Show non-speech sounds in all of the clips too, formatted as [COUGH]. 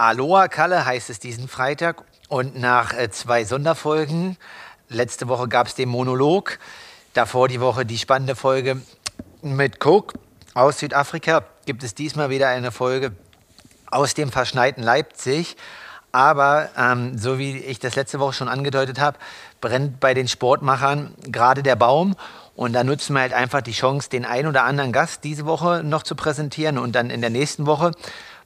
Aloha Kalle heißt es diesen Freitag und nach äh, zwei Sonderfolgen, letzte Woche gab es den Monolog, davor die Woche die spannende Folge mit Coke aus Südafrika, gibt es diesmal wieder eine Folge aus dem verschneiten Leipzig. Aber ähm, so wie ich das letzte Woche schon angedeutet habe, brennt bei den Sportmachern gerade der Baum. Und da nutzen wir halt einfach die Chance, den ein oder anderen Gast diese Woche noch zu präsentieren und dann in der nächsten Woche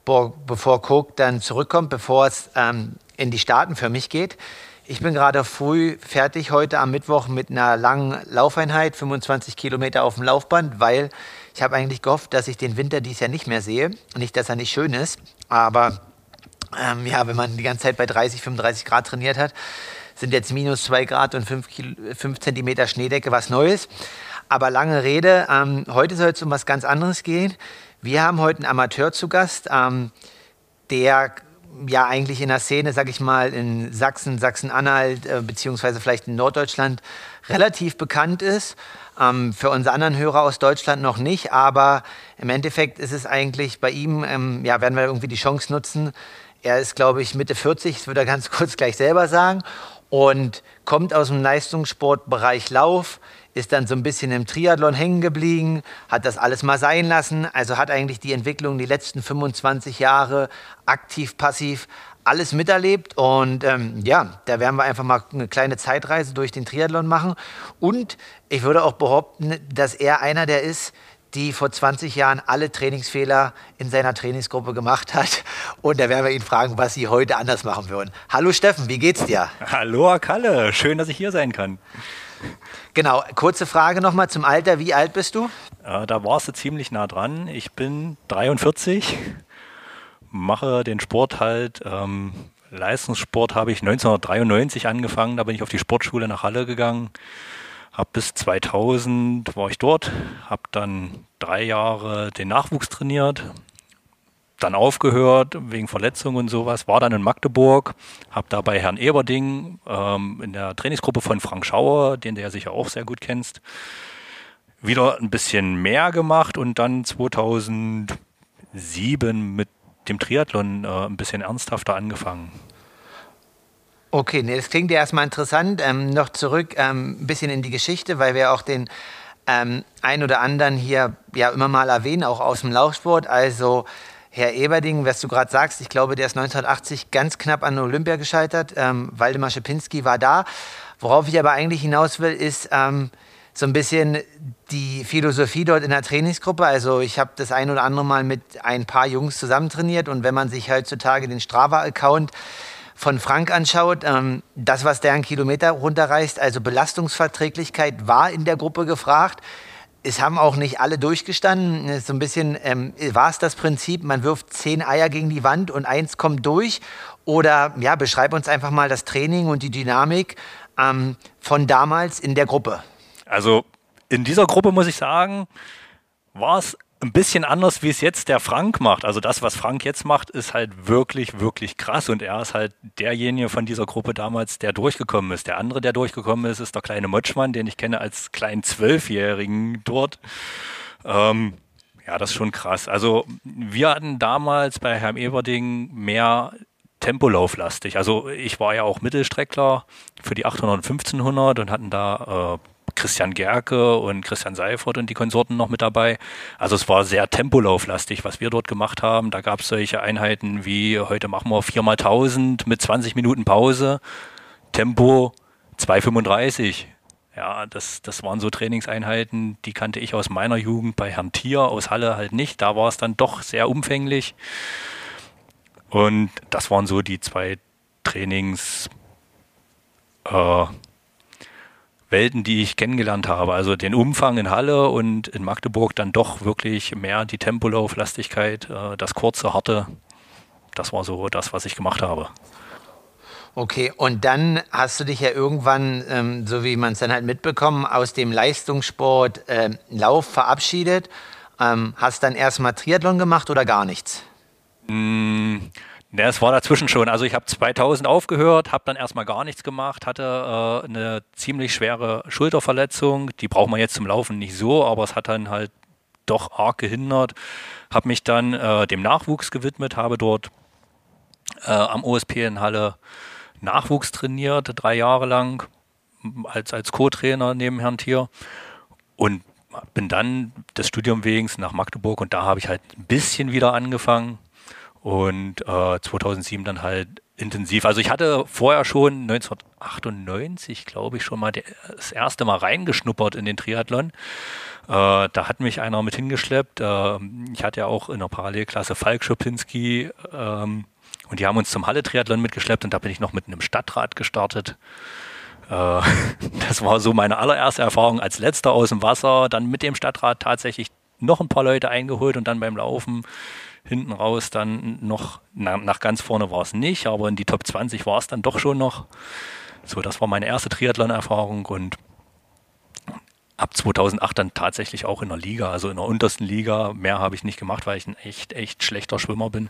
bevor Coke dann zurückkommt, bevor es ähm, in die Staaten für mich geht. Ich bin gerade früh fertig heute am Mittwoch mit einer langen Laufeinheit, 25 Kilometer auf dem Laufband, weil ich habe eigentlich gehofft, dass ich den Winter dies Jahr nicht mehr sehe. Nicht, dass er nicht schön ist, aber ähm, ja, wenn man die ganze Zeit bei 30, 35 Grad trainiert hat, sind jetzt minus 2 Grad und 5, Kilo, 5 Zentimeter Schneedecke was Neues. Aber lange Rede, ähm, heute soll es um was ganz anderes gehen. Wir haben heute einen Amateur zu Gast, ähm, der ja eigentlich in der Szene, sag ich mal, in Sachsen, Sachsen-Anhalt, äh, beziehungsweise vielleicht in Norddeutschland relativ bekannt ist. Ähm, für unsere anderen Hörer aus Deutschland noch nicht, aber im Endeffekt ist es eigentlich bei ihm, ähm, ja, werden wir irgendwie die Chance nutzen. Er ist, glaube ich, Mitte 40, das würde er ganz [LAUGHS] kurz gleich selber sagen, und kommt aus dem Leistungssportbereich Lauf, ist dann so ein bisschen im Triathlon hängen geblieben, hat das alles mal sein lassen, also hat eigentlich die Entwicklung die letzten 25 Jahre aktiv, passiv alles miterlebt und ähm, ja, da werden wir einfach mal eine kleine Zeitreise durch den Triathlon machen und ich würde auch behaupten, dass er einer der ist, die vor 20 Jahren alle Trainingsfehler in seiner Trainingsgruppe gemacht hat. [LAUGHS] Und da werden wir ihn fragen, was sie heute anders machen würden. Hallo Steffen, wie geht's dir? Hallo Kalle, schön, dass ich hier sein kann. Genau, kurze Frage nochmal zum Alter. Wie alt bist du? Äh, da warst du ziemlich nah dran. Ich bin 43, mache den Sport halt. Ähm, Leistungssport habe ich 1993 angefangen. Da bin ich auf die Sportschule nach Halle gegangen. Hab bis 2000 war ich dort, habe dann drei Jahre den Nachwuchs trainiert, dann aufgehört wegen Verletzungen und sowas, war dann in Magdeburg, habe da bei Herrn Eberding ähm, in der Trainingsgruppe von Frank Schauer, den du ja sicher auch sehr gut kennst, wieder ein bisschen mehr gemacht und dann 2007 mit dem Triathlon äh, ein bisschen ernsthafter angefangen. Okay, nee, das klingt ja erstmal interessant. Ähm, noch zurück ähm, ein bisschen in die Geschichte, weil wir auch den ähm, ein oder anderen hier ja immer mal erwähnen, auch aus dem Laufsport. Also Herr Eberding, was du gerade sagst, ich glaube, der ist 1980 ganz knapp an Olympia gescheitert. Ähm, Waldemar Schepinski war da. Worauf ich aber eigentlich hinaus will, ist ähm, so ein bisschen die Philosophie dort in der Trainingsgruppe. Also ich habe das ein oder andere Mal mit ein paar Jungs zusammen trainiert und wenn man sich heutzutage den Strava-Account von Frank anschaut, ähm, das, was der einen Kilometer runterreißt, also Belastungsverträglichkeit, war in der Gruppe gefragt es haben auch nicht alle durchgestanden. So ein bisschen ähm, war es das Prinzip, man wirft zehn Eier gegen die Wand und eins kommt durch. Oder ja, beschreib uns einfach mal das Training und die Dynamik ähm, von damals in der Gruppe. Also in dieser Gruppe muss ich sagen, war es ein bisschen anders, wie es jetzt der Frank macht. Also das, was Frank jetzt macht, ist halt wirklich, wirklich krass. Und er ist halt derjenige von dieser Gruppe damals, der durchgekommen ist. Der andere, der durchgekommen ist, ist der kleine Motschmann, den ich kenne als kleinen Zwölfjährigen dort. Ähm, ja, das ist schon krass. Also wir hatten damals bei Herrn Everding mehr Tempolauflastig. Also ich war ja auch Mittelstreckler für die 800 und 1500 und hatten da äh, Christian Gerke und Christian Seifert und die Konsorten noch mit dabei. Also es war sehr tempolauflastig, was wir dort gemacht haben. Da gab es solche Einheiten wie heute machen wir 4x1000 mit 20 Minuten Pause. Tempo 2,35. Ja, das, das waren so Trainingseinheiten, die kannte ich aus meiner Jugend bei Herrn Thier aus Halle halt nicht. Da war es dann doch sehr umfänglich. Und das waren so die zwei Trainings, äh, Welten, die ich kennengelernt habe. Also den Umfang in Halle und in Magdeburg dann doch wirklich mehr die Tempolauflastigkeit, äh, das kurze, harte. Das war so das, was ich gemacht habe. Okay, und dann hast du dich ja irgendwann, ähm, so wie man es dann halt mitbekommen, aus dem Leistungssport äh, Lauf verabschiedet. Ähm, hast dann erstmal Triathlon gemacht oder gar nichts? Mm, ja, es war dazwischen schon. Also ich habe 2000 aufgehört, habe dann erstmal gar nichts gemacht, hatte äh, eine ziemlich schwere Schulterverletzung. Die braucht man jetzt zum Laufen nicht so, aber es hat dann halt doch arg gehindert. Habe mich dann äh, dem Nachwuchs gewidmet, habe dort äh, am OSP in Halle Nachwuchs trainiert, drei Jahre lang, als, als Co-Trainer neben Herrn Thier. Und bin dann des Studium wegen nach Magdeburg und da habe ich halt ein bisschen wieder angefangen und äh, 2007 dann halt intensiv. Also ich hatte vorher schon 1998, glaube ich, schon mal das erste Mal reingeschnuppert in den Triathlon. Äh, da hat mich einer mit hingeschleppt. Äh, ich hatte ja auch in der Parallelklasse Falk Schopinski ähm, und die haben uns zum Halle-Triathlon mitgeschleppt und da bin ich noch mit einem Stadtrat gestartet. Äh, [LAUGHS] das war so meine allererste Erfahrung als letzter aus dem Wasser. Dann mit dem Stadtrat tatsächlich noch ein paar Leute eingeholt und dann beim Laufen hinten raus dann noch, na, nach ganz vorne war es nicht, aber in die Top 20 war es dann doch schon noch. So, das war meine erste Triathlon-Erfahrung und ab 2008 dann tatsächlich auch in der Liga, also in der untersten Liga. Mehr habe ich nicht gemacht, weil ich ein echt, echt schlechter Schwimmer bin.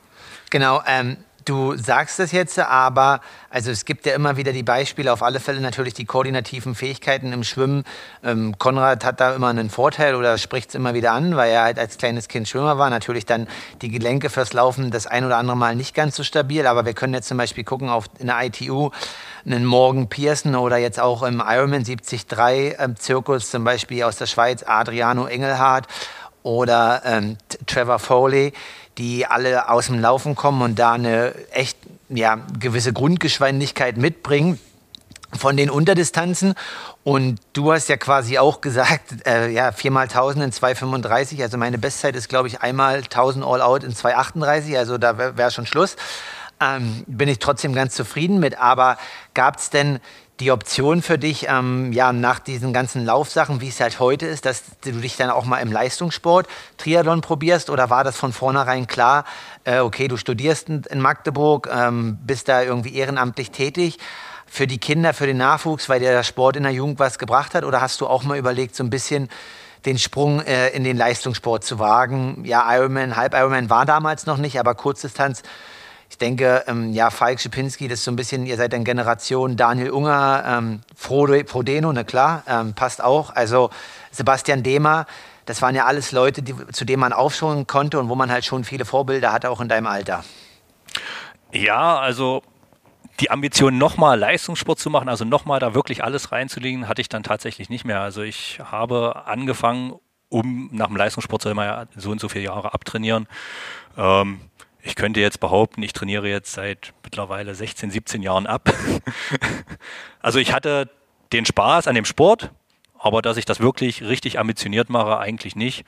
Genau, ähm, Du sagst es jetzt, aber also es gibt ja immer wieder die Beispiele, auf alle Fälle natürlich die koordinativen Fähigkeiten im Schwimmen. Ähm, Konrad hat da immer einen Vorteil oder spricht es immer wieder an, weil er halt als kleines Kind Schwimmer war. Natürlich dann die Gelenke fürs Laufen das ein oder andere Mal nicht ganz so stabil, aber wir können jetzt zum Beispiel gucken auf in der ITU einen Morgan Pearson oder jetzt auch im Ironman 73 ähm, Zirkus zum Beispiel aus der Schweiz Adriano Engelhardt oder ähm, Trevor Foley die alle aus dem Laufen kommen und da eine echt ja, gewisse Grundgeschwindigkeit mitbringen von den Unterdistanzen. Und du hast ja quasi auch gesagt, äh, ja, 4x1000 in 2,35. Also meine Bestzeit ist, glaube ich, einmal 1000 All-Out in 2,38. Also da wäre wär schon Schluss. Ähm, bin ich trotzdem ganz zufrieden mit. Aber gab es denn die Option für dich, ähm, ja, nach diesen ganzen Laufsachen, wie es halt heute ist, dass du dich dann auch mal im Leistungssport Triathlon probierst? Oder war das von vornherein klar, äh, okay, du studierst in Magdeburg, ähm, bist da irgendwie ehrenamtlich tätig für die Kinder, für den Nachwuchs, weil dir der Sport in der Jugend was gebracht hat? Oder hast du auch mal überlegt, so ein bisschen den Sprung äh, in den Leistungssport zu wagen? Ja, Ironman, Halb Ironman war damals noch nicht, aber Kurzdistanz ich denke, ähm, ja, Falk Schipinski, das ist so ein bisschen, ihr seid eine Generation, Daniel Unger, ähm, Frodo, Frodeno, na klar, ähm, passt auch. Also Sebastian Dehmer, das waren ja alles Leute, die, zu denen man aufschauen konnte und wo man halt schon viele Vorbilder hatte, auch in deinem Alter. Ja, also die Ambition, nochmal Leistungssport zu machen, also nochmal da wirklich alles reinzulegen, hatte ich dann tatsächlich nicht mehr. Also ich habe angefangen, um nach dem Leistungssport soll man ja so und so viele Jahre abtrainieren. Ähm, ich könnte jetzt behaupten, ich trainiere jetzt seit mittlerweile 16, 17 Jahren ab. [LAUGHS] also ich hatte den Spaß an dem Sport, aber dass ich das wirklich richtig ambitioniert mache, eigentlich nicht.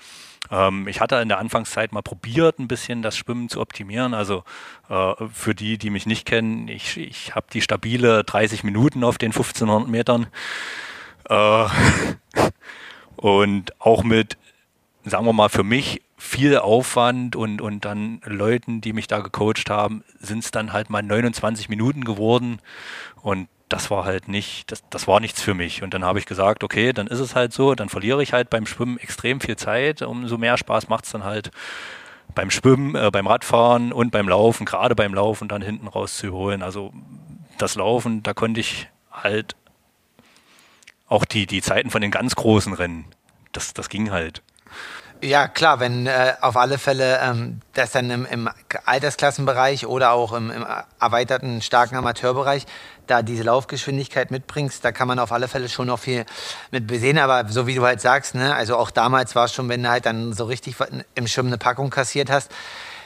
Ähm, ich hatte in der Anfangszeit mal probiert, ein bisschen das Schwimmen zu optimieren. Also äh, für die, die mich nicht kennen, ich, ich habe die stabile 30 Minuten auf den 1500 Metern. Äh, [LAUGHS] und auch mit, sagen wir mal, für mich viel Aufwand und, und dann Leuten, die mich da gecoacht haben, sind es dann halt mal 29 Minuten geworden und das war halt nicht, das, das war nichts für mich. Und dann habe ich gesagt, okay, dann ist es halt so, dann verliere ich halt beim Schwimmen extrem viel Zeit. Umso mehr Spaß macht es dann halt beim Schwimmen, äh, beim Radfahren und beim Laufen, gerade beim Laufen dann hinten rauszuholen. Also das Laufen, da konnte ich halt auch die, die Zeiten von den ganz großen Rennen, das, das ging halt. Ja, klar, wenn äh, auf alle Fälle ähm, das dann im, im Altersklassenbereich oder auch im, im, erweiterten starken Amateurbereich da diese Laufgeschwindigkeit mitbringst, da kann man auf alle Fälle schon noch viel mit besehen. Aber so wie du halt sagst, ne, also auch damals war es schon, wenn du halt dann so richtig im Schwimmen eine Packung kassiert hast,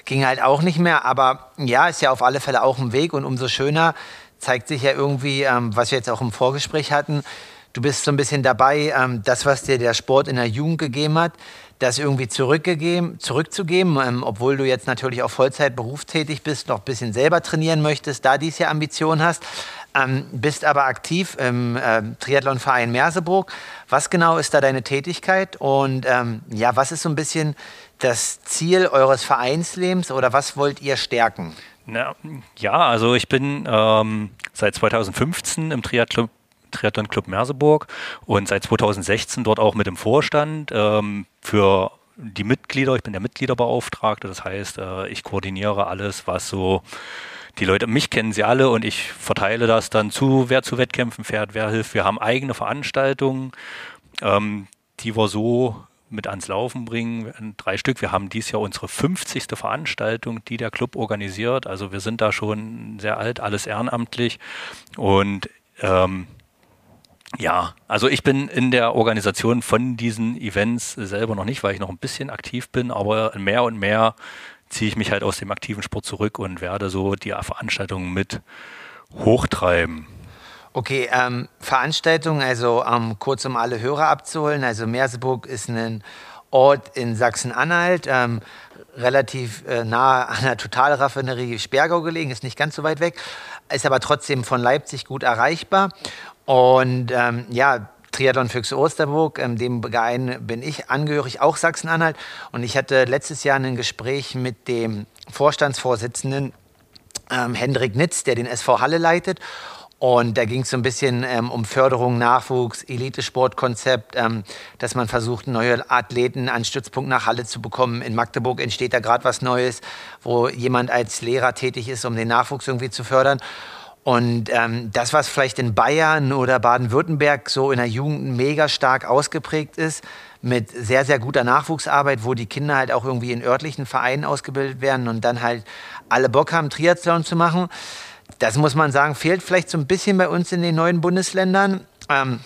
ging halt auch nicht mehr. Aber ja, ist ja auf alle Fälle auch ein Weg und umso schöner zeigt sich ja irgendwie, ähm, was wir jetzt auch im Vorgespräch hatten, du bist so ein bisschen dabei, ähm, das, was dir der Sport in der Jugend gegeben hat, das irgendwie zurückgegeben, zurückzugeben, ähm, obwohl du jetzt natürlich auch Vollzeit berufstätig bist, noch ein bisschen selber trainieren möchtest, da dies Jahr Ambition hast, ähm, bist aber aktiv im äh, Triathlonverein Merseburg. Was genau ist da deine Tätigkeit und ähm, ja, was ist so ein bisschen das Ziel eures Vereinslebens oder was wollt ihr stärken? Na, ja, also ich bin ähm, seit 2015 im Triathlon Triathlon Club Merseburg und seit 2016 dort auch mit dem Vorstand ähm, für die Mitglieder. Ich bin der Mitgliederbeauftragte, das heißt, äh, ich koordiniere alles, was so die Leute, mich kennen sie alle und ich verteile das dann zu, wer zu Wettkämpfen fährt, wer hilft. Wir haben eigene Veranstaltungen, ähm, die wir so mit ans Laufen bringen. Drei Stück. Wir haben dieses Jahr unsere 50. Veranstaltung, die der Club organisiert. Also wir sind da schon sehr alt, alles ehrenamtlich. Und ähm, ja, also ich bin in der Organisation von diesen Events selber noch nicht, weil ich noch ein bisschen aktiv bin, aber mehr und mehr ziehe ich mich halt aus dem aktiven Sport zurück und werde so die Veranstaltungen mit hochtreiben. Okay, ähm, Veranstaltungen, also ähm, kurz um alle Hörer abzuholen. Also Merseburg ist ein Ort in Sachsen-Anhalt, ähm, relativ äh, nah an der Totalraffinerie Spergau gelegen, ist nicht ganz so weit weg, ist aber trotzdem von Leipzig gut erreichbar. Und ähm, ja, Triathlon Füchse Osterburg, ähm, dem Verein bin ich angehörig, auch Sachsen-Anhalt. Und ich hatte letztes Jahr ein Gespräch mit dem Vorstandsvorsitzenden ähm, Hendrik Nitz, der den SV Halle leitet. Und da ging es so ein bisschen ähm, um Förderung, Nachwuchs, Elitesportkonzept, ähm, dass man versucht, neue Athleten an Stützpunkt nach Halle zu bekommen. In Magdeburg entsteht da gerade was Neues, wo jemand als Lehrer tätig ist, um den Nachwuchs irgendwie zu fördern. Und ähm, das, was vielleicht in Bayern oder Baden-Württemberg so in der Jugend mega stark ausgeprägt ist, mit sehr, sehr guter Nachwuchsarbeit, wo die Kinder halt auch irgendwie in örtlichen Vereinen ausgebildet werden und dann halt alle Bock haben, Triathlon zu machen das muss man sagen, fehlt vielleicht so ein bisschen bei uns in den neuen Bundesländern. Ähm,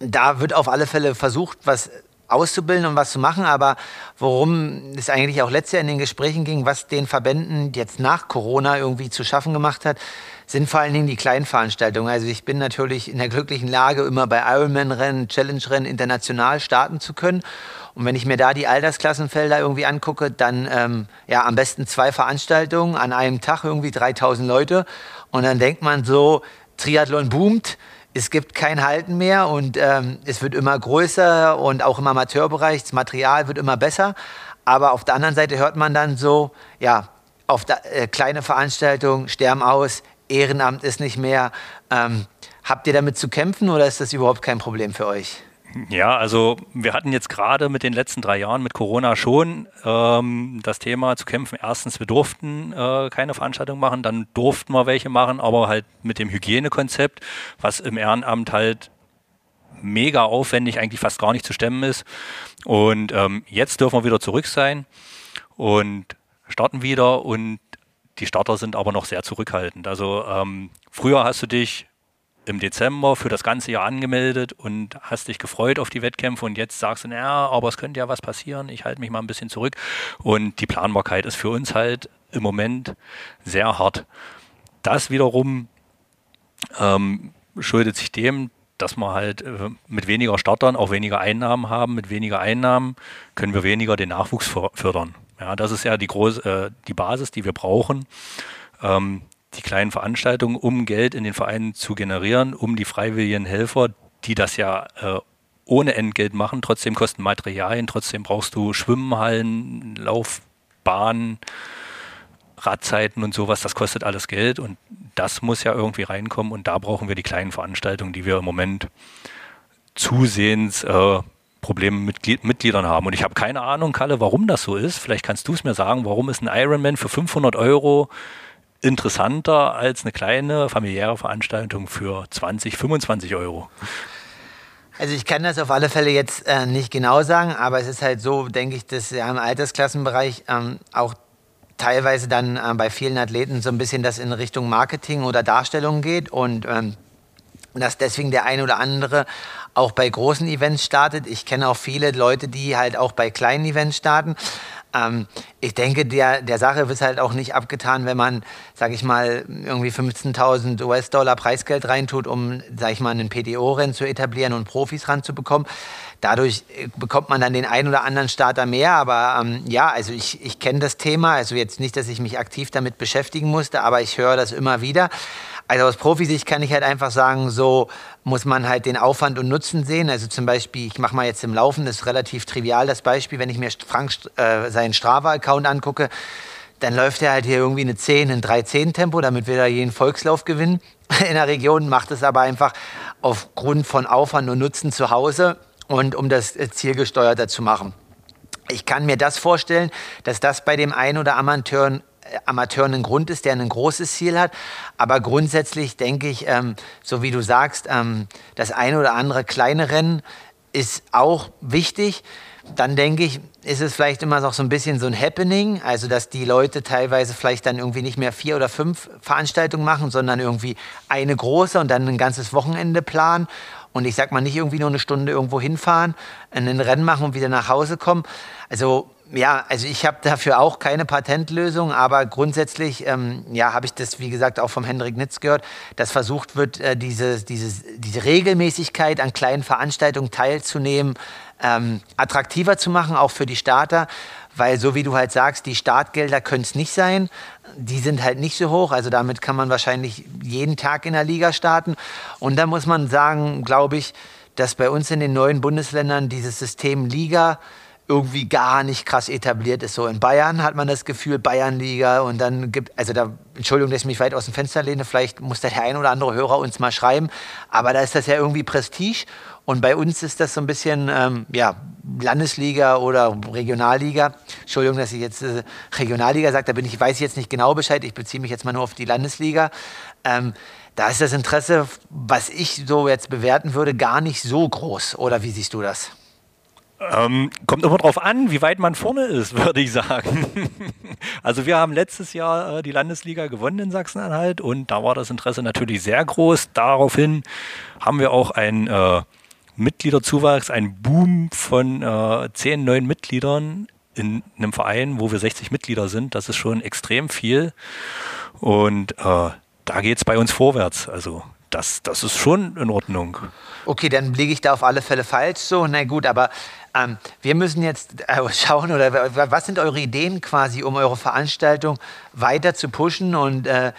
da wird auf alle Fälle versucht, was auszubilden und was zu machen, aber worum es eigentlich auch letztes Jahr in den Gesprächen ging, was den Verbänden jetzt nach Corona irgendwie zu schaffen gemacht hat, sind vor allen Dingen die kleinen Veranstaltungen. Also ich bin natürlich in der glücklichen Lage, immer bei Ironman-Rennen, Challenge-Rennen international starten zu können. Und wenn ich mir da die Altersklassenfelder irgendwie angucke, dann ähm, ja am besten zwei Veranstaltungen an einem Tag, irgendwie 3000 Leute. Und dann denkt man so, Triathlon boomt, es gibt kein Halten mehr und ähm, es wird immer größer und auch im Amateurbereich, das Material wird immer besser. Aber auf der anderen Seite hört man dann so, ja, auf der, äh, kleine Veranstaltungen sterben aus, Ehrenamt ist nicht mehr. Ähm, habt ihr damit zu kämpfen oder ist das überhaupt kein Problem für euch? Ja, also wir hatten jetzt gerade mit den letzten drei Jahren mit Corona schon ähm, das Thema zu kämpfen. Erstens, wir durften äh, keine Veranstaltung machen, dann durften wir welche machen, aber halt mit dem Hygienekonzept, was im Ehrenamt halt mega aufwendig, eigentlich fast gar nicht zu stemmen ist. Und ähm, jetzt dürfen wir wieder zurück sein und starten wieder und die Starter sind aber noch sehr zurückhaltend. Also ähm, früher hast du dich im Dezember für das ganze Jahr angemeldet und hast dich gefreut auf die Wettkämpfe und jetzt sagst du, naja, aber es könnte ja was passieren, ich halte mich mal ein bisschen zurück. Und die Planbarkeit ist für uns halt im Moment sehr hart. Das wiederum ähm, schuldet sich dem, dass wir halt äh, mit weniger Startern auch weniger Einnahmen haben. Mit weniger Einnahmen können wir weniger den Nachwuchs fördern. Ja, das ist ja die, große, äh, die Basis, die wir brauchen. Ähm, die kleinen Veranstaltungen, um Geld in den Vereinen zu generieren, um die freiwilligen Helfer, die das ja äh, ohne Entgelt machen, trotzdem kosten Materialien, trotzdem brauchst du Schwimmhallen, Laufbahnen, Radzeiten und sowas, das kostet alles Geld und das muss ja irgendwie reinkommen und da brauchen wir die kleinen Veranstaltungen, die wir im Moment zusehends äh, Probleme mit Mitgliedern haben. Und ich habe keine Ahnung, Kalle, warum das so ist. Vielleicht kannst du es mir sagen, warum ist ein Ironman für 500 Euro interessanter als eine kleine familiäre Veranstaltung für 20, 25 Euro. Also ich kann das auf alle Fälle jetzt äh, nicht genau sagen, aber es ist halt so, denke ich, dass ja im Altersklassenbereich ähm, auch teilweise dann äh, bei vielen Athleten so ein bisschen das in Richtung Marketing oder Darstellung geht und ähm, dass deswegen der eine oder andere auch bei großen Events startet. Ich kenne auch viele Leute, die halt auch bei kleinen Events starten. Ähm, ich denke, der, der Sache wird halt auch nicht abgetan, wenn man, sag ich mal, irgendwie 15.000 US-Dollar Preisgeld reintut, um, sag ich mal, einen PDO-Rennen zu etablieren und Profis ranzubekommen. Dadurch äh, bekommt man dann den einen oder anderen Starter mehr. Aber ähm, ja, also ich, ich kenne das Thema. Also jetzt nicht, dass ich mich aktiv damit beschäftigen musste, aber ich höre das immer wieder. Also aus Profisicht kann ich halt einfach sagen, so muss man halt den Aufwand und Nutzen sehen. Also zum Beispiel, ich mache mal jetzt im Laufen, das ist relativ trivial das Beispiel, wenn ich mir Frank äh, seinen Strava-Account angucke, dann läuft er halt hier irgendwie eine 10 in 3-10 Tempo, damit wir da jeden Volkslauf gewinnen. [LAUGHS] In der Region macht es aber einfach aufgrund von Aufwand und Nutzen zu Hause und um das äh, zielgesteuerter zu machen. Ich kann mir das vorstellen, dass das bei dem einen oder Amateur Amateur ein Grund ist, der ein großes Ziel hat. Aber grundsätzlich denke ich, ähm, so wie du sagst, ähm, das eine oder andere kleine Rennen ist auch wichtig. Dann denke ich, ist es vielleicht immer noch so ein bisschen so ein Happening, also dass die Leute teilweise vielleicht dann irgendwie nicht mehr vier oder fünf Veranstaltungen machen, sondern irgendwie eine große und dann ein ganzes Wochenende planen. Und ich sag mal nicht irgendwie nur eine Stunde irgendwo hinfahren, ein Rennen machen und wieder nach Hause kommen. Also ja, also ich habe dafür auch keine Patentlösung, aber grundsätzlich ähm, ja, habe ich das, wie gesagt, auch vom Hendrik Nitz gehört, dass versucht wird, äh, diese, diese, diese Regelmäßigkeit an kleinen Veranstaltungen teilzunehmen, ähm, attraktiver zu machen, auch für die Starter. Weil so wie du halt sagst, die Startgelder können es nicht sein. Die sind halt nicht so hoch. Also damit kann man wahrscheinlich jeden Tag in der Liga starten. Und da muss man sagen, glaube ich, dass bei uns in den neuen Bundesländern dieses System Liga irgendwie gar nicht krass etabliert ist. So in Bayern hat man das Gefühl, Bayernliga und dann gibt, also da, Entschuldigung, dass ich mich weit aus dem Fenster lehne, vielleicht muss der ein oder andere Hörer uns mal schreiben, aber da ist das ja irgendwie Prestige und bei uns ist das so ein bisschen, ähm, ja, Landesliga oder Regionalliga. Entschuldigung, dass ich jetzt äh, Regionalliga sage, da bin ich, weiß ich jetzt nicht genau Bescheid, ich beziehe mich jetzt mal nur auf die Landesliga. Ähm, da ist das Interesse, was ich so jetzt bewerten würde, gar nicht so groß. Oder wie siehst du das? Ähm, kommt immer darauf an, wie weit man vorne ist, [LAUGHS] würde ich sagen. also wir haben letztes Jahr äh, die Landesliga gewonnen in Sachsen-Anhalt und da war das Interesse natürlich sehr groß. Daraufhin haben wir auch ein äh, Mitgliederzuwachs, ein Boom von äh, zehn neuen Mitgliedern in einem Verein, wo wir 60 Mitglieder sind. Das ist schon extrem viel und äh, da geht es bei uns vorwärts. Also das, das ist schon in Ordnung. Okay, dann liege ich da auf alle Fälle falsch so. Na gut, aber ähm, wir müssen jetzt äh, [LAUGHS] schauen, oder was sind eure Ideen quasi, um eure Veranstaltung weiter zu pushen und äh,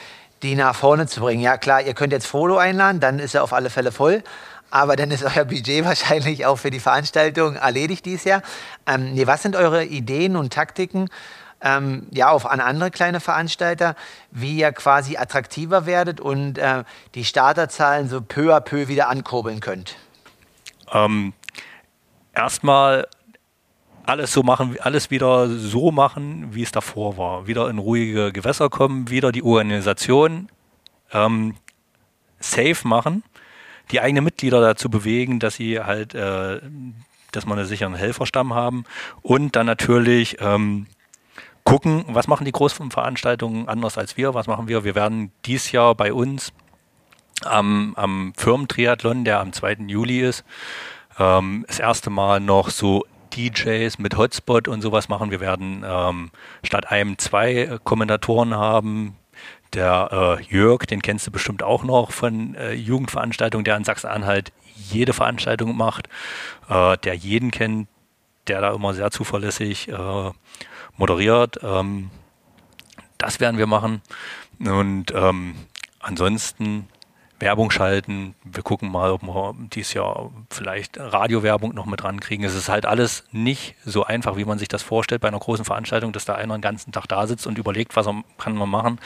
die nach vorne zu bringen? Ja, klar, ihr könnt jetzt Frodo einladen, dann ist er auf alle Fälle voll. Aber dann ist [LAUGHS] euer Budget wahrscheinlich auch für die Veranstaltung erledigt dieses Jahr. Ähm, nee, was sind eure Ideen und Taktiken, ähm, ja, auf an andere kleine Veranstalter, wie ihr quasi attraktiver werdet und äh, die Starterzahlen so peu à peu wieder ankurbeln könnt? Ähm, erstmal alles so machen, alles wieder so machen, wie es davor war. Wieder in ruhige Gewässer kommen, wieder die Organisation ähm, safe machen, die eigenen Mitglieder dazu bewegen, dass sie halt, äh, dass man einen sicheren Helferstamm haben und dann natürlich ähm, gucken, was machen die großen Veranstaltungen anders als wir, was machen wir. Wir werden dies Jahr bei uns am, am Firmentriathlon, der am 2. Juli ist, ähm, das erste Mal noch so DJs mit Hotspot und sowas machen. Wir werden ähm, statt einem zwei Kommentatoren haben. Der äh, Jörg, den kennst du bestimmt auch noch von äh, Jugendveranstaltungen, der in Sachsen-Anhalt jede Veranstaltung macht, äh, der jeden kennt, der da immer sehr zuverlässig äh, moderiert. Ähm, das werden wir machen. Und ähm, ansonsten Werbung schalten. Wir gucken mal, ob wir dieses Jahr vielleicht Radiowerbung noch mit rankriegen. Es ist halt alles nicht so einfach, wie man sich das vorstellt bei einer großen Veranstaltung, dass da einer den ganzen Tag da sitzt und überlegt, was er, kann man machen,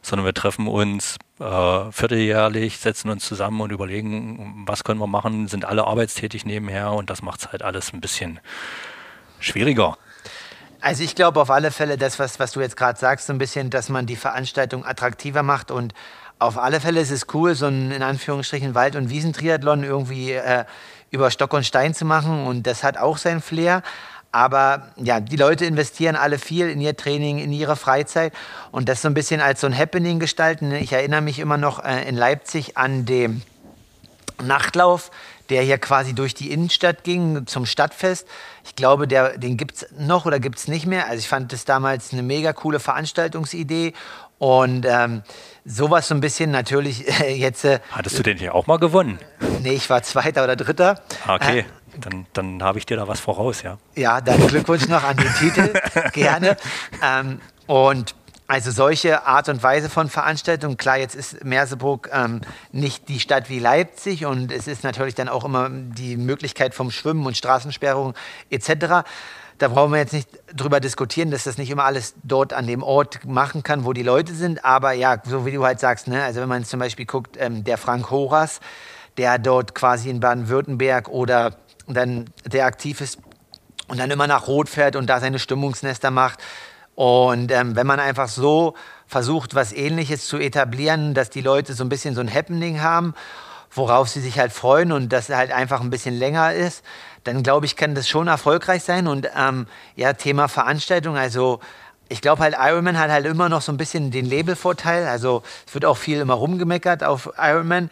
sondern wir treffen uns äh, vierteljährlich, setzen uns zusammen und überlegen, was können wir machen, sind alle arbeitstätig nebenher und das macht es halt alles ein bisschen schwieriger. Also ich glaube auf alle Fälle, das, was, was du jetzt gerade sagst, so ein bisschen, dass man die Veranstaltung attraktiver macht und auf alle Fälle ist es cool, so ein in Anführungsstrichen Wald- und Wiesentriathlon irgendwie äh, über Stock und Stein zu machen und das hat auch sein Flair. Aber ja, die Leute investieren alle viel in ihr Training, in ihre Freizeit und das so ein bisschen als so ein Happening gestalten. Ich erinnere mich immer noch äh, in Leipzig an den Nachtlauf, der hier quasi durch die Innenstadt ging zum Stadtfest. Ich glaube, der, den gibt es noch oder gibt es nicht mehr. Also ich fand das damals eine mega coole Veranstaltungsidee und ähm, sowas so ein bisschen natürlich [LAUGHS] äh, jetzt. Äh, Hattest du den hier auch mal gewonnen? Nee, ich war Zweiter oder Dritter. Ah, okay. Äh, dann, dann habe ich dir da was voraus, ja. Ja, dann Glückwunsch noch an den Titel, [LAUGHS] gerne. Ähm, und also solche Art und Weise von Veranstaltungen, klar, jetzt ist Merseburg ähm, nicht die Stadt wie Leipzig und es ist natürlich dann auch immer die Möglichkeit vom Schwimmen und Straßensperrungen etc. Da brauchen wir jetzt nicht drüber diskutieren, dass das nicht immer alles dort an dem Ort machen kann, wo die Leute sind. Aber ja, so wie du halt sagst, ne? also wenn man zum Beispiel guckt, ähm, der Frank Horas, der dort quasi in Baden-Württemberg oder dann der aktiv ist und dann immer nach Rot fährt und da seine Stimmungsnester macht. Und ähm, wenn man einfach so versucht, was Ähnliches zu etablieren, dass die Leute so ein bisschen so ein Happening haben worauf sie sich halt freuen und das halt einfach ein bisschen länger ist, dann glaube ich, kann das schon erfolgreich sein. Und ähm, ja, Thema Veranstaltung, also ich glaube halt, Ironman hat halt immer noch so ein bisschen den Labelvorteil. Also es wird auch viel immer rumgemeckert auf Ironman.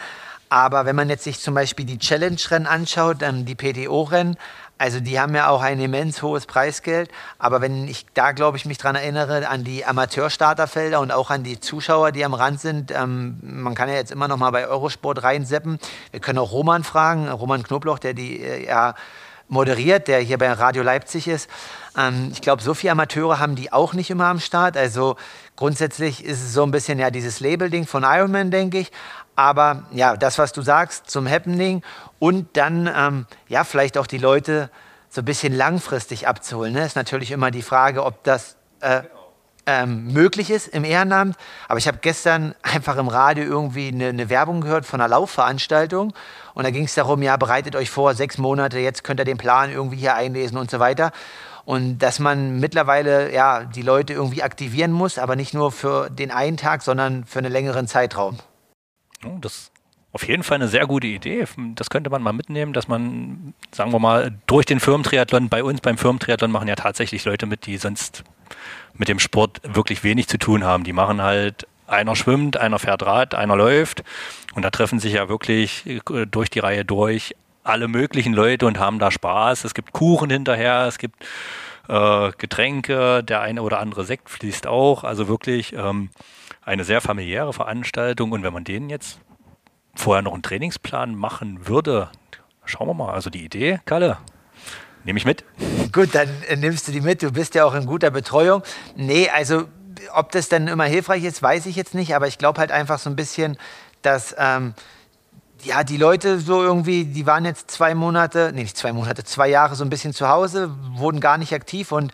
Aber wenn man jetzt sich zum Beispiel die Challenge-Rennen anschaut, ähm, die PTO-Rennen, also die haben ja auch ein immens hohes Preisgeld. Aber wenn ich da, glaube ich, mich daran erinnere, an die Amateurstarterfelder und auch an die Zuschauer, die am Rand sind, ähm, man kann ja jetzt immer noch mal bei Eurosport reinseppen. Wir können auch Roman fragen, Roman Knobloch, der die äh, ja, moderiert, der hier bei Radio Leipzig ist. Ähm, ich glaube, so viele Amateure haben die auch nicht immer am Start. Also grundsätzlich ist es so ein bisschen ja dieses Label-Ding von Ironman, denke ich. Aber ja, das, was du sagst zum Happening und dann ähm, ja vielleicht auch die Leute so ein bisschen langfristig abzuholen. Ne? Ist natürlich immer die Frage, ob das äh, ähm, möglich ist im Ehrenamt. Aber ich habe gestern [LAUGHS] einfach im Radio irgendwie eine, eine Werbung gehört von einer Laufveranstaltung. Und da ging es darum, ja, bereitet euch vor, sechs Monate, jetzt könnt ihr den Plan irgendwie hier einlesen und so weiter. Und dass man mittlerweile ja, die Leute irgendwie aktivieren muss, aber nicht nur für den einen Tag, sondern für einen längeren Zeitraum. Das ist auf jeden Fall eine sehr gute Idee. Das könnte man mal mitnehmen, dass man, sagen wir mal, durch den Firmentriathlon, bei uns beim Firmentriathlon machen ja tatsächlich Leute mit, die sonst mit dem Sport wirklich wenig zu tun haben. Die machen halt, einer schwimmt, einer fährt Rad, einer läuft. Und da treffen sich ja wirklich äh, durch die Reihe durch alle möglichen Leute und haben da Spaß. Es gibt Kuchen hinterher, es gibt äh, Getränke, der eine oder andere Sekt fließt auch. Also wirklich ähm, eine sehr familiäre Veranstaltung. Und wenn man denen jetzt vorher noch einen Trainingsplan machen würde, schauen wir mal. Also die Idee, Kalle, nehme ich mit. Gut, dann äh, nimmst du die mit. Du bist ja auch in guter Betreuung. Nee, also ob das dann immer hilfreich ist, weiß ich jetzt nicht. Aber ich glaube halt einfach so ein bisschen, dass ähm, ja, die Leute so irgendwie, die waren jetzt zwei Monate, nee, nicht zwei Monate, zwei Jahre so ein bisschen zu Hause, wurden gar nicht aktiv und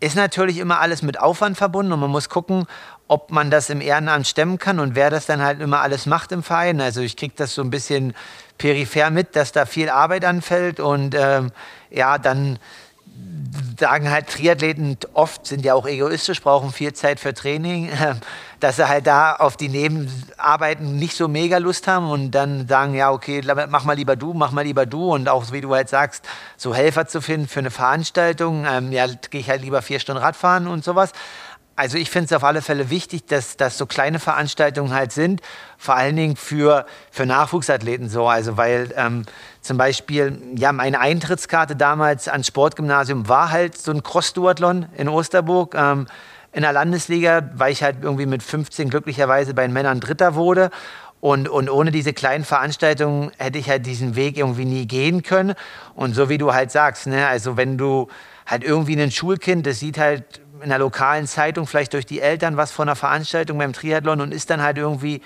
ist natürlich immer alles mit Aufwand verbunden und man muss gucken, ob man das im Ehrenamt stemmen kann und wer das dann halt immer alles macht im Verein. Also ich kriege das so ein bisschen peripher mit, dass da viel Arbeit anfällt und ähm, ja, dann sagen halt Triathleten oft, sind ja auch egoistisch, brauchen viel Zeit für Training, dass sie halt da auf die Nebenarbeiten nicht so mega Lust haben und dann sagen, ja, okay, mach mal lieber du, mach mal lieber du und auch, wie du halt sagst, so Helfer zu finden für eine Veranstaltung, ähm, ja, gehe ich halt lieber vier Stunden Radfahren und sowas. Also ich finde es auf alle Fälle wichtig, dass das so kleine Veranstaltungen halt sind, vor allen Dingen für, für Nachwuchsathleten so. Also weil ähm, zum Beispiel, ja, meine Eintrittskarte damals ans Sportgymnasium war halt so ein Cross-Duathlon in Osterburg. Ähm, in der Landesliga, weil ich halt irgendwie mit 15 glücklicherweise bei den Männern Dritter wurde. Und, und ohne diese kleinen Veranstaltungen hätte ich halt diesen Weg irgendwie nie gehen können. Und so wie du halt sagst, ne, also wenn du halt irgendwie ein Schulkind, das sieht halt in der lokalen Zeitung vielleicht durch die Eltern was von einer Veranstaltung beim Triathlon und ist dann halt irgendwie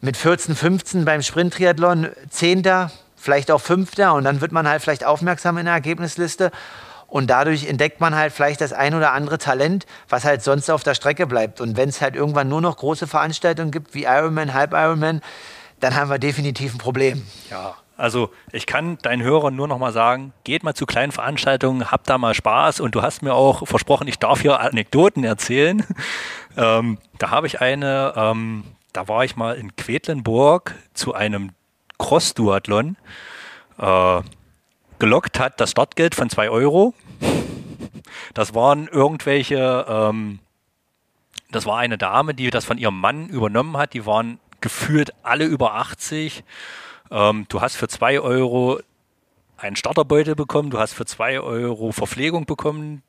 mit 14, 15 beim Sprint-Triathlon Zehnter, vielleicht auch Fünfter und dann wird man halt vielleicht aufmerksam in der Ergebnisliste und dadurch entdeckt man halt vielleicht das ein oder andere Talent, was halt sonst auf der Strecke bleibt. Und wenn es halt irgendwann nur noch große Veranstaltungen gibt wie Ironman, Halb Ironman, dann haben wir definitiv ein Problem. Ja, also ich kann deinen Hörern nur noch mal sagen, geht mal zu kleinen Veranstaltungen, habt da mal Spaß und du hast mir auch versprochen, ich darf hier Anekdoten erzählen. [LAUGHS] Ähm, da habe ich eine, ähm, da war ich mal in Quedlinburg zu einem Cross-Duathlon. Äh, gelockt hat das Startgeld von zwei Euro. Das waren irgendwelche, ähm, das war eine Dame, die das von ihrem Mann übernommen hat. Die waren gefühlt alle über 80 ähm, du hast für zwei Euro einen Starterbeutel bekommen, du hast für zwei Euro Verpflegung bekommen.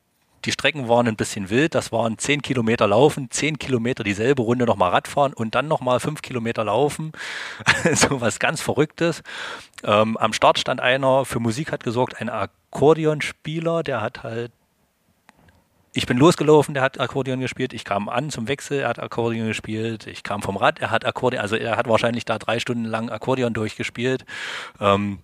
Die Strecken waren ein bisschen wild, das waren zehn Kilometer laufen, zehn Kilometer dieselbe Runde nochmal Radfahren und dann nochmal fünf Kilometer laufen. [LAUGHS] so was ganz Verrücktes. Ähm, am Start stand einer, für Musik hat gesorgt, ein Akkordeonspieler, der hat halt ich bin losgelaufen, der hat Akkordeon gespielt. Ich kam an zum Wechsel, er hat Akkordeon gespielt. Ich kam vom Rad, er hat Akkordeon, also er hat wahrscheinlich da drei Stunden lang Akkordeon durchgespielt. Ähm,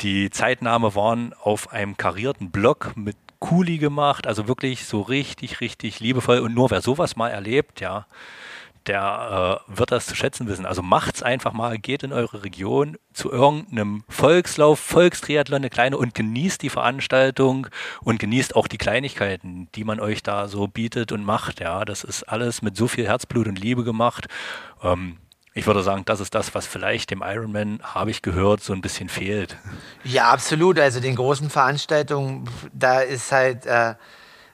die Zeitnahme waren auf einem karierten Block mit Kuli gemacht, also wirklich so richtig, richtig liebevoll. Und nur wer sowas mal erlebt, ja, der äh, wird das zu schätzen wissen. Also macht's einfach mal, geht in eure Region zu irgendeinem Volkslauf, Volkstriathlon, eine kleine und genießt die Veranstaltung und genießt auch die Kleinigkeiten, die man euch da so bietet und macht. Ja, das ist alles mit so viel Herzblut und Liebe gemacht. Ähm, ich würde sagen, das ist das, was vielleicht dem Ironman, habe ich gehört, so ein bisschen fehlt. Ja, absolut. Also den großen Veranstaltungen, da ist halt äh,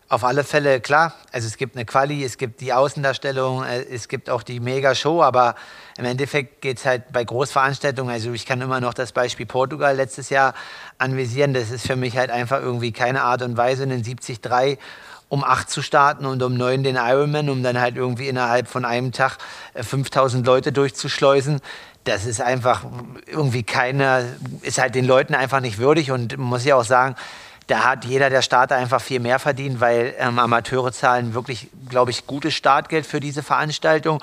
auf alle Fälle klar. Also es gibt eine Quali, es gibt die Außendarstellung, äh, es gibt auch die Mega-Show, aber im Endeffekt geht es halt bei Großveranstaltungen, also ich kann immer noch das Beispiel Portugal letztes Jahr anvisieren. Das ist für mich halt einfach irgendwie keine Art und Weise, einen 73 um 8 zu starten und um 9 den Ironman, um dann halt irgendwie innerhalb von einem Tag 5000 äh, Leute durchzuschleusen. Das ist einfach irgendwie keiner, ist halt den Leuten einfach nicht würdig und muss ich auch sagen, da hat jeder der Starter einfach viel mehr verdient, weil ähm, Amateure zahlen wirklich, glaube ich, gutes Startgeld für diese Veranstaltung.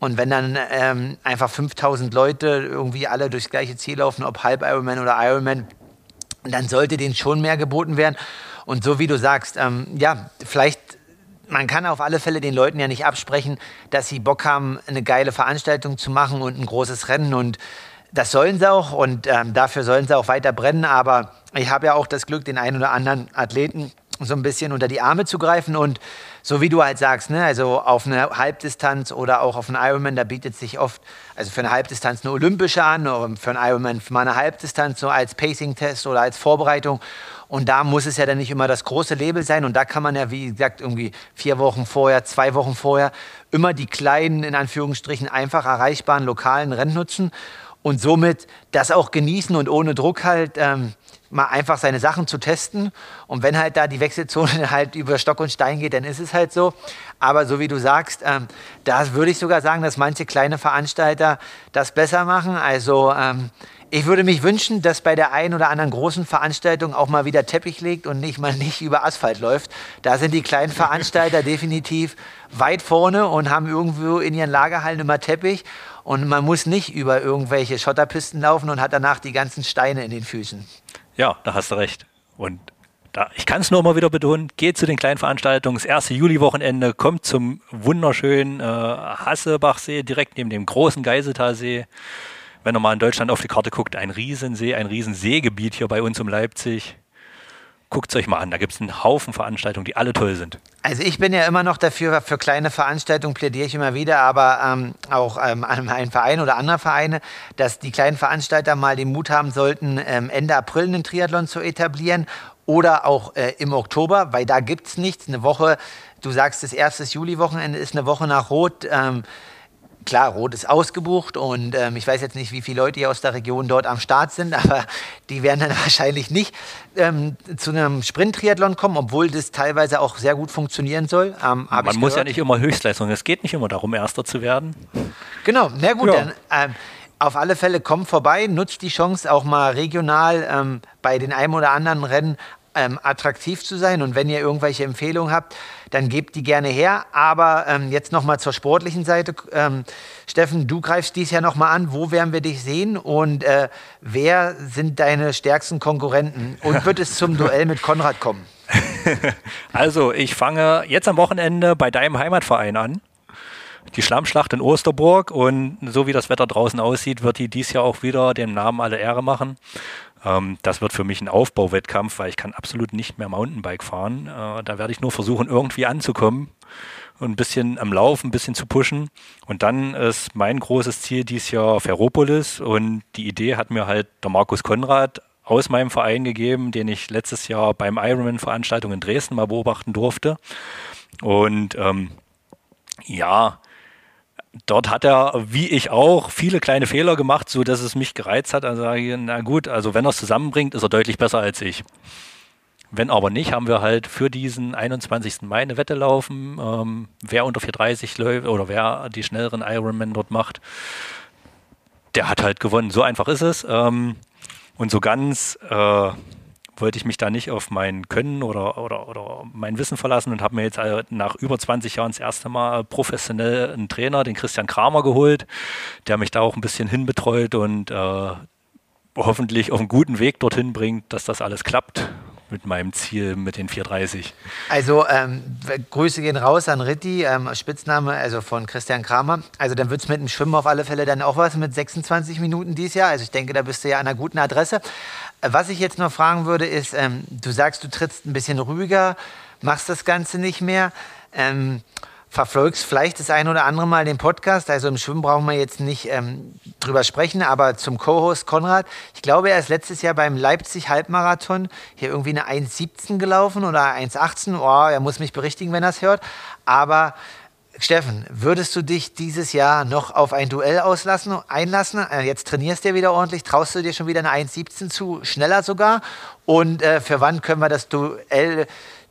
Und wenn dann ähm, einfach 5000 Leute irgendwie alle durchs gleiche Ziel laufen, ob Halb Ironman oder Ironman, dann sollte denen schon mehr geboten werden. Und so wie du sagst, ähm, ja, vielleicht, man kann auf alle Fälle den Leuten ja nicht absprechen, dass sie Bock haben, eine geile Veranstaltung zu machen und ein großes Rennen. Und das sollen sie auch und ähm, dafür sollen sie auch weiter brennen. Aber ich habe ja auch das Glück, den einen oder anderen Athleten so ein bisschen unter die Arme zu greifen und so wie du halt sagst, ne, also auf eine Halbdistanz oder auch auf einen Ironman, da bietet sich oft, also für eine Halbdistanz eine olympische an oder für einen Ironman mal eine Halbdistanz so als Pacing-Test oder als Vorbereitung. Und da muss es ja dann nicht immer das große Label sein. Und da kann man ja, wie gesagt, irgendwie vier Wochen vorher, zwei Wochen vorher immer die kleinen, in Anführungsstrichen, einfach erreichbaren lokalen Rennen nutzen und somit das auch genießen und ohne Druck halt ähm, mal einfach seine Sachen zu testen. Und wenn halt da die Wechselzone [LAUGHS] halt über Stock und Stein geht, dann ist es halt so. Aber so wie du sagst, ähm, da würde ich sogar sagen, dass manche kleine Veranstalter das besser machen. Also ähm, ich würde mich wünschen, dass bei der einen oder anderen großen Veranstaltung auch mal wieder Teppich legt und nicht mal [LAUGHS] nicht über Asphalt läuft. Da sind die kleinen Veranstalter [LAUGHS] definitiv weit vorne und haben irgendwo in ihren Lagerhallen immer Teppich. Und man muss nicht über irgendwelche Schotterpisten laufen und hat danach die ganzen Steine in den Füßen. Ja, da hast du recht. Und da, ich kann es nur mal wieder betonen, geht zu den kleinen Veranstaltungen. Das erste Juli-Wochenende kommt zum wunderschönen äh, Hassebachsee, direkt neben dem großen Geiseltalsee wenn ihr mal in Deutschland auf die Karte guckt, ein Riesensee, ein Riesenseegebiet hier bei uns um Leipzig. Guckt es euch mal an, da gibt es einen Haufen Veranstaltungen, die alle toll sind. Also ich bin ja immer noch dafür, für kleine Veranstaltungen plädiere ich immer wieder, aber ähm, auch ähm, an einen Verein oder andere Vereine, dass die kleinen Veranstalter mal den Mut haben sollten, ähm, Ende April einen Triathlon zu etablieren oder auch äh, im Oktober, weil da gibt es nichts. Eine Woche, du sagst, das erste Juli-Wochenende ist eine Woche nach Rot. Ähm, klar, Rot ist ausgebucht und ähm, ich weiß jetzt nicht, wie viele Leute hier aus der Region dort am Start sind, [LAUGHS] aber die werden dann wahrscheinlich nicht ähm, zu einem Sprint-Triathlon kommen, obwohl das teilweise auch sehr gut funktionieren soll. Ähm, Man muss gehört. ja nicht immer Höchstleistung, es geht nicht immer darum, Erster zu werden. Genau, na gut, ja. dann ähm, auf alle Fälle kommt vorbei, nutzt die Chance auch mal regional ähm, bei den einem oder anderen Rennen ähm, attraktiv zu sein. Und wenn ihr irgendwelche Empfehlungen habt, dann gebt die gerne her. Aber ähm, jetzt nochmal zur sportlichen Seite. Ähm, Steffen, du greifst dies ja nochmal an. Wo werden wir dich sehen und äh, wer sind deine stärksten Konkurrenten? Und [LAUGHS] wird es zum Duell mit Konrad kommen? [LAUGHS] Also, ich fange jetzt am Wochenende bei deinem Heimatverein an die Schlammschlacht in Osterburg und so wie das Wetter draußen aussieht, wird die dies Jahr auch wieder dem Namen alle Ehre machen. Ähm, das wird für mich ein Aufbauwettkampf, weil ich kann absolut nicht mehr Mountainbike fahren. Äh, da werde ich nur versuchen, irgendwie anzukommen und ein bisschen am Lauf, ein bisschen zu pushen. Und dann ist mein großes Ziel dieses Jahr Ferropolis und die Idee hat mir halt der Markus Konrad aus meinem Verein gegeben, den ich letztes Jahr beim Ironman-Veranstaltung in Dresden mal beobachten durfte. Und ähm, ja, dort hat er, wie ich auch, viele kleine Fehler gemacht, so dass es mich gereizt hat. Also sage ich, na gut, also wenn er es zusammenbringt, ist er deutlich besser als ich. Wenn aber nicht, haben wir halt für diesen 21. Mai eine Wette laufen. Ähm, wer unter 430 läuft oder wer die schnelleren Ironman dort macht, der hat halt gewonnen. So einfach ist es. Ähm, und so ganz äh, wollte ich mich da nicht auf mein Können oder, oder, oder mein Wissen verlassen und habe mir jetzt äh, nach über 20 Jahren das erste Mal professionell einen Trainer, den Christian Kramer, geholt, der mich da auch ein bisschen hinbetreut und äh, hoffentlich auf einen guten Weg dorthin bringt, dass das alles klappt mit meinem Ziel mit den 430. Also ähm, Grüße gehen raus an Ritti, ähm, Spitzname also von Christian Kramer. Also dann wird es mit dem Schwimmen auf alle Fälle dann auch was mit 26 Minuten dieses Jahr. Also ich denke, da bist du ja an einer guten Adresse. Was ich jetzt noch fragen würde, ist, ähm, du sagst, du trittst ein bisschen ruhiger, machst das Ganze nicht mehr. Verfolgst vielleicht das ein oder andere Mal den Podcast. Also im Schwimmen brauchen wir jetzt nicht ähm, drüber sprechen, aber zum Co-Host Konrad. Ich glaube, er ist letztes Jahr beim Leipzig-Halbmarathon hier irgendwie eine 1,17 gelaufen oder 1,18. Oh, er muss mich berichtigen, wenn er es hört. Aber Steffen, würdest du dich dieses Jahr noch auf ein Duell auslassen, einlassen? Äh, jetzt trainierst du ja wieder ordentlich. Traust du dir schon wieder eine 1,17 zu, schneller sogar? Und äh, für wann können wir das Duell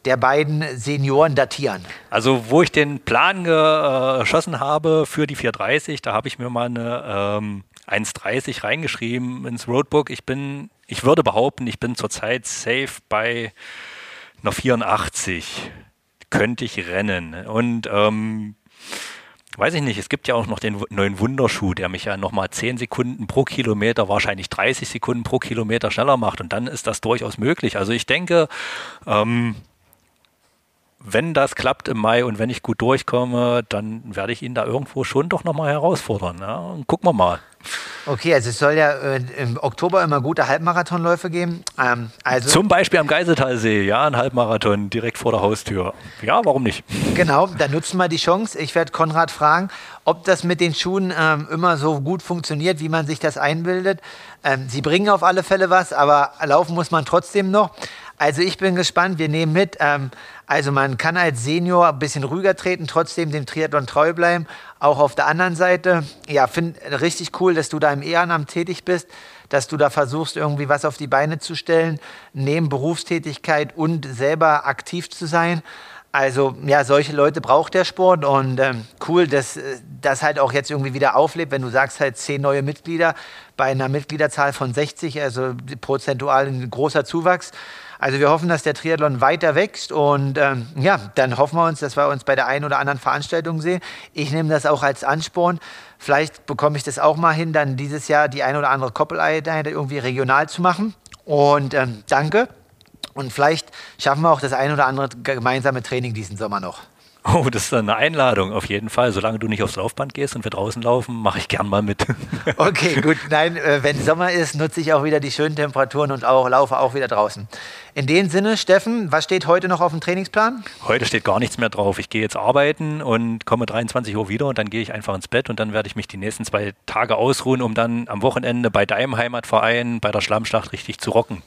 der beiden Senioren datieren? Also, wo ich den Plan geschossen äh, habe für die 430, da habe ich mir mal eine ähm, 1,30 reingeschrieben ins Roadbook. Ich bin, ich würde behaupten, ich bin zurzeit safe bei einer 84 könnte ich rennen. Und ähm, weiß ich nicht, es gibt ja auch noch den neuen Wunderschuh, der mich ja nochmal 10 Sekunden pro Kilometer, wahrscheinlich 30 Sekunden pro Kilometer schneller macht. Und dann ist das durchaus möglich. Also ich denke, ähm, wenn das klappt im Mai und wenn ich gut durchkomme, dann werde ich ihn da irgendwo schon doch nochmal herausfordern. Ja? Und gucken wir mal. Okay, also es soll ja äh, im Oktober immer gute Halbmarathonläufe geben. Ähm, also Zum Beispiel am Geiseltalsee, ja, ein Halbmarathon direkt vor der Haustür. Ja, warum nicht? Genau, dann nutzen wir die Chance. Ich werde Konrad fragen, ob das mit den Schuhen ähm, immer so gut funktioniert, wie man sich das einbildet. Ähm, sie bringen auf alle Fälle was, aber laufen muss man trotzdem noch. Also ich bin gespannt, wir nehmen mit. Ähm, also man kann als Senior ein bisschen ruhiger treten, trotzdem dem Triathlon treu bleiben. Auch auf der anderen Seite, ja, finde richtig cool, dass du da im Ehrenamt tätig bist, dass du da versuchst, irgendwie was auf die Beine zu stellen, neben Berufstätigkeit und selber aktiv zu sein. Also ja, solche Leute braucht der Sport und ähm, cool, dass das halt auch jetzt irgendwie wieder auflebt, wenn du sagst halt zehn neue Mitglieder bei einer Mitgliederzahl von 60, also prozentual ein großer Zuwachs. Also wir hoffen, dass der Triathlon weiter wächst und ähm, ja, dann hoffen wir uns, dass wir uns bei der einen oder anderen Veranstaltung sehen. Ich nehme das auch als Ansporn. Vielleicht bekomme ich das auch mal hin, dann dieses Jahr die eine oder andere Koppeleinheit irgendwie regional zu machen. Und ähm, danke. Und vielleicht schaffen wir auch das ein oder andere gemeinsame Training diesen Sommer noch. [LAUGHS] Oh, das ist eine Einladung, auf jeden Fall. Solange du nicht aufs Laufband gehst und wir draußen laufen, mache ich gern mal mit. [LAUGHS] Okay, gut. Nein, äh, wenn Sommer ist, nutze ich auch wieder die schönen Temperaturen und auch, laufe auch wieder draußen. In dem Sinne, Steffen, was steht heute noch auf dem Trainingsplan? Heute steht gar nichts mehr drauf. Ich gehe jetzt arbeiten und komme 23 Uhr wieder und dann gehe ich einfach ins Bett und dann werde ich mich die nächsten zwei Tage ausruhen, um dann am Wochenende bei deinem Heimatverein bei der Schlammschlacht richtig zu rocken.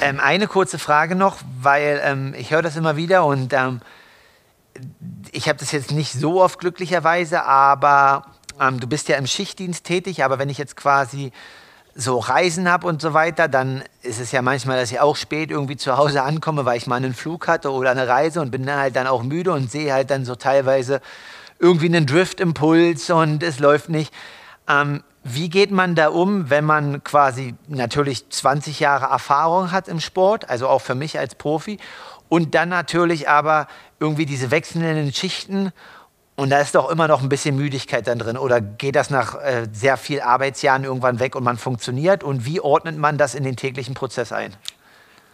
Ähm, eine kurze Frage noch, weil ähm, ich höre das immer wieder und ähm, ich habe das jetzt nicht so oft glücklicherweise, aber ähm, du bist ja im Schichtdienst tätig, aber wenn ich jetzt quasi so Reisen habe und so weiter, dann ist es ja manchmal, dass ich auch spät irgendwie zu Hause ankomme, weil ich mal einen Flug hatte oder eine Reise und bin dann halt dann auch müde und sehe halt dann so teilweise irgendwie einen Drift-Impuls und es läuft nicht. Ähm, wie geht man da um, wenn man quasi natürlich 20 Jahre Erfahrung hat im Sport, also auch für mich als Profi, und dann natürlich aber irgendwie diese wechselnden Schichten und da ist doch immer noch ein bisschen Müdigkeit dann drin. Oder geht das nach äh, sehr viel Arbeitsjahren irgendwann weg und man funktioniert? Und wie ordnet man das in den täglichen Prozess ein?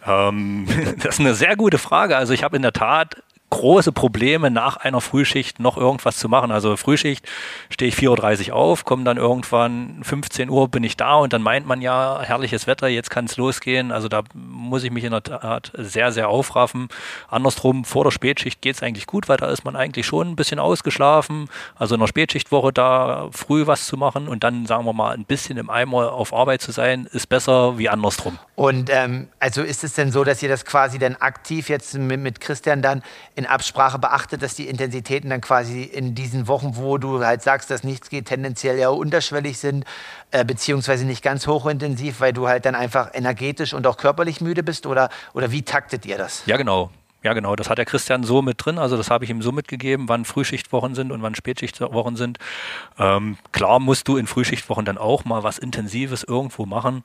Ähm, [LAUGHS] das ist eine sehr gute Frage. Also ich habe in der Tat große Probleme, nach einer Frühschicht noch irgendwas zu machen. Also Frühschicht stehe ich 4.30 Uhr auf, komme dann irgendwann 15 Uhr bin ich da und dann meint man ja, herrliches Wetter, jetzt kann es losgehen. Also da muss ich mich in der Tat sehr, sehr aufraffen. Andersrum, vor der Spätschicht geht es eigentlich gut, weil da ist man eigentlich schon ein bisschen ausgeschlafen. Also in der Spätschichtwoche da früh was zu machen und dann, sagen wir mal, ein bisschen im Eimer auf Arbeit zu sein, ist besser wie andersrum. Und ähm, also ist es denn so, dass ihr das quasi dann aktiv jetzt mit, mit Christian dann in Absprache beachtet, dass die Intensitäten dann quasi in diesen Wochen, wo du halt sagst, dass nichts geht, tendenziell ja unterschwellig sind, äh, beziehungsweise nicht ganz hochintensiv, weil du halt dann einfach energetisch und auch körperlich müde bist? Oder, oder wie taktet ihr das? Ja, genau. Ja, genau. Das hat der Christian so mit drin. Also das habe ich ihm so mitgegeben, wann Frühschichtwochen sind und wann Spätschichtwochen sind. Ähm, klar musst du in Frühschichtwochen dann auch mal was Intensives irgendwo machen.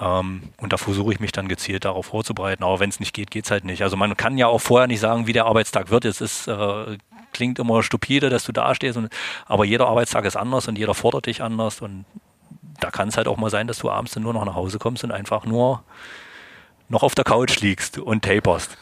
Ähm, und da versuche ich mich dann gezielt darauf vorzubereiten. Aber wenn es nicht geht, geht es halt nicht. Also man kann ja auch vorher nicht sagen, wie der Arbeitstag wird. Es ist, äh, klingt immer stupide, dass du da stehst. Aber jeder Arbeitstag ist anders und jeder fordert dich anders. Und da kann es halt auch mal sein, dass du abends dann nur noch nach Hause kommst und einfach nur noch auf der Couch liegst und taperst.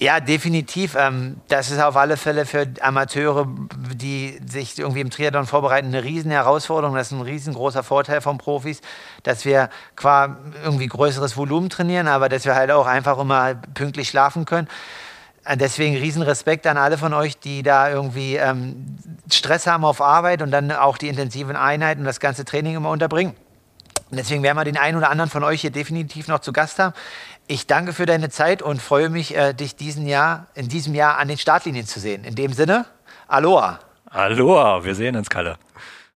Ja, definitiv. Ähm, das ist auf alle Fälle für Amateure, die sich irgendwie im Triathlon vorbereiten, eine riesen Herausforderung. Das ist ein riesengroßer Vorteil von Profis, dass wir qua irgendwie größeres Volumen trainieren, aber dass wir halt auch einfach immer pünktlich schlafen können. Deswegen Riesenrespekt an alle von euch, die da irgendwie ähm, Stress haben auf Arbeit und dann auch die intensiven Einheiten und das ganze Training immer unterbringen. Deswegen werden wir den einen oder anderen von euch hier definitiv noch zu Gast haben. Ich danke für deine Zeit und freue mich, äh, dich diesen Jahr, in diesem Jahr an den Startlinien zu sehen. In dem Sinne, Aloha. Aloha, wir sehen uns, Kalle.